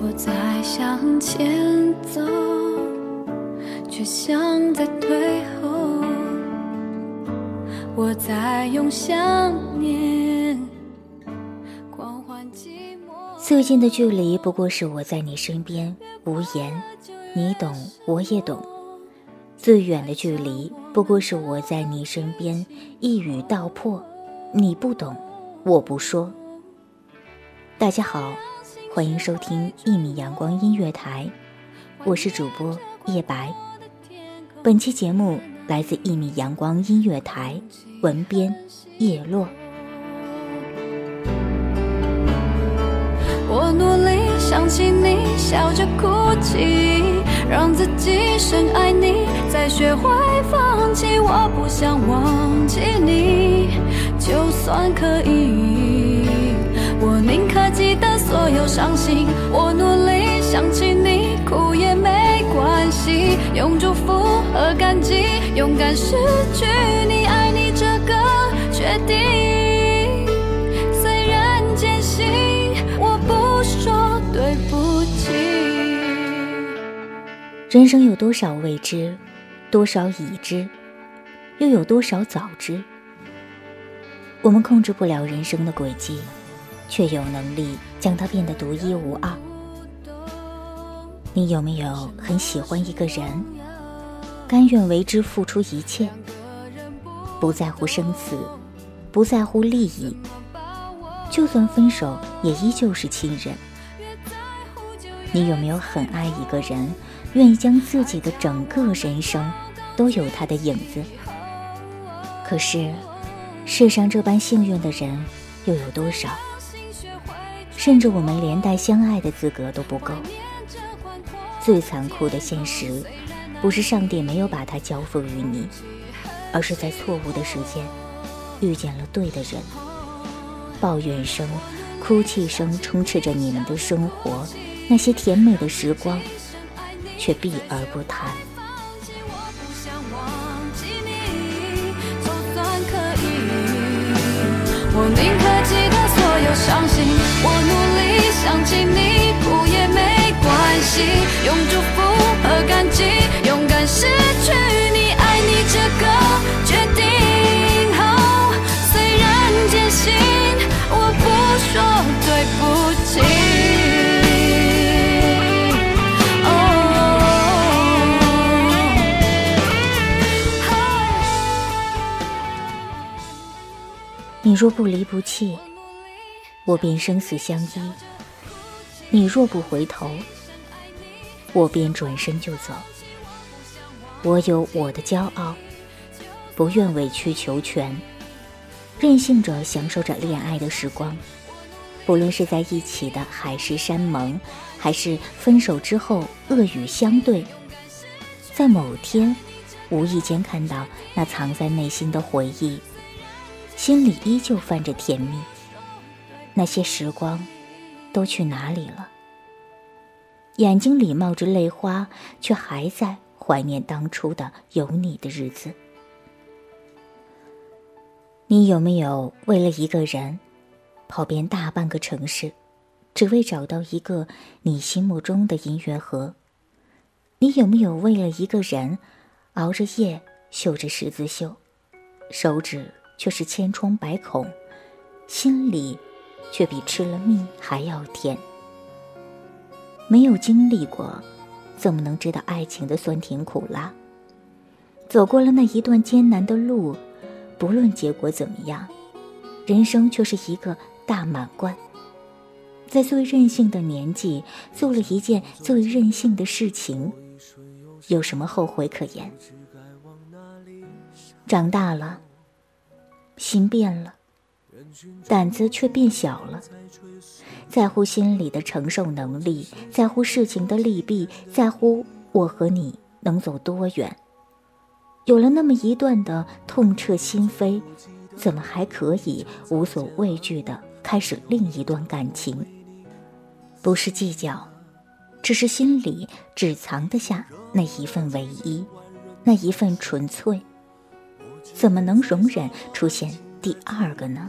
我在向前走，却像在退后。我在用想念狂欢寂寞。最近的距离不过是我在你身边无言，你懂我也懂；最远的距离不过是我在你身边一语道破，你不懂，我不说。大家好，欢迎收听一米阳光音乐台，我是主播叶白。本期节目来自一米阳光音乐台，文编叶落。我努力想起你，笑着哭泣，让自己深爱你，再学会放弃。我不想忘记你，就算可以，我宁可记得所有伤心。我努力想起你，哭也没关系，用祝福和感激，勇敢失去你，爱你这个决定。虽然艰辛，我不说对不起。人生有多少未知，多少已知，又有多少早知？我们控制不了人生的轨迹，却有能力将它变得独一无二。你有没有很喜欢一个人，甘愿为之付出一切，不在乎生死，不在乎利益，就算分手也依旧是亲人？你有没有很爱一个人，愿意将自己的整个人生都有他的影子？可是，世上这般幸运的人又有多少？甚至我们连带相爱的资格都不够。最残酷的现实，不是上帝没有把他交付于你，而是在错误的时间遇见了对的人。抱怨声、哭泣声充斥着你们的生活，那些甜美的时光，却避而不谈。我宁可记得所有伤心。想起你，哭也没关系，用祝福和感激，勇敢失去你，爱你这个决定。哦，虽然艰辛，我不说对不起。你若不离不弃，我便生死相依；你若不回头，我便转身就走。我有我的骄傲，不愿委曲求全，任性着享受着恋爱的时光。不论是在一起的海誓山盟，还是分手之后恶语相对，在某天，无意间看到那藏在内心的回忆，心里依旧泛着甜蜜。那些时光，都去哪里了？眼睛里冒着泪花，却还在怀念当初的有你的日子。你有没有为了一个人，跑遍大半个城市，只为找到一个你心目中的音乐盒？你有没有为了一个人，熬着夜绣着十字绣，手指却是千疮百孔，心里却比吃了蜜还要甜？没有经历过，怎么能知道爱情的酸甜苦辣？走过了那一段艰难的路，不论结果怎么样，人生却是一个大满贯。在最任性的年纪，做了一件最任性的事情，有什么后悔可言？长大了，心变了，胆子却变小了。在乎心里的承受能力，在乎事情的利弊，在乎我和你能走多远。有了那么一段的痛彻心扉，怎么还可以无所畏惧的开始另一段感情？不是计较，只是心里只藏得下那一份唯一，那一份纯粹，怎么能容忍出现第二个呢？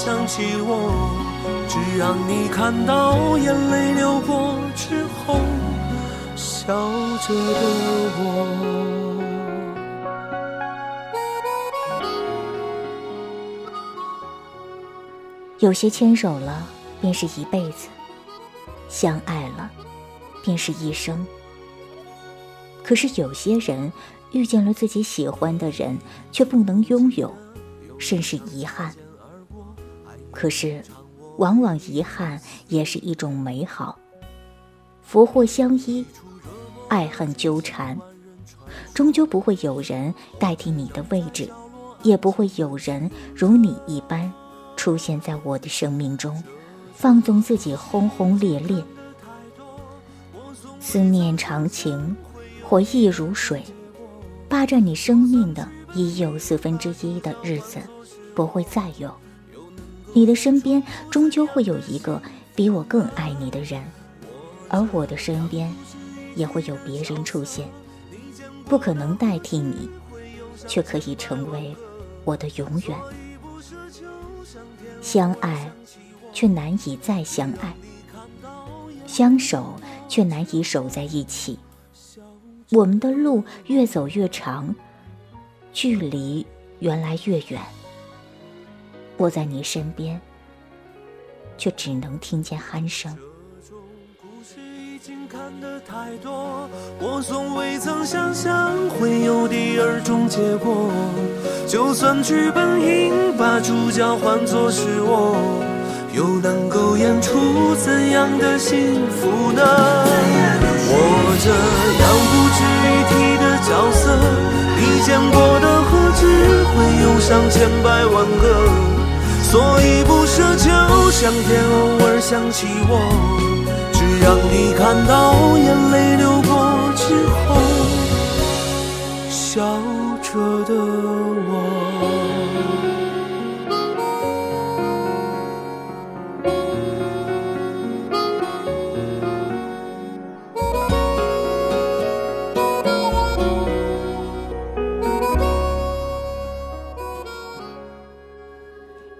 想起我，只让你看到眼泪流过之后笑着的我。有些牵手了便是一辈子，相爱了便是一生。可是有些人。遇见了自己喜欢的人，却不能拥有，甚是遗憾。可是，往往遗憾也是一种美好。福祸相依，爱恨纠缠，终究不会有人代替你的位置，也不会有人如你一般出现在我的生命中，放纵自己轰轰烈烈。思念长情，回忆如水。霸占你生命的已有四分之一的日子，不会再有。你的身边终究会有一个比我更爱你的人，而我的身边也会有别人出现。不可能代替你，却可以成为我的永远。相爱，却难以再相爱；相守，却难以守在一起。我们的路越走越长，距离原来越远。我在你身边，却只能听见鼾声。看得太多我从未曾想象会有第二种结果，就算剧本应把主角换作是我，又能够演出怎样的幸福呢？我这样不值一提的角色，你见过的何止会有上千百万个？所以不奢求上天偶尔想起我，只让你看到眼泪流过之后笑着的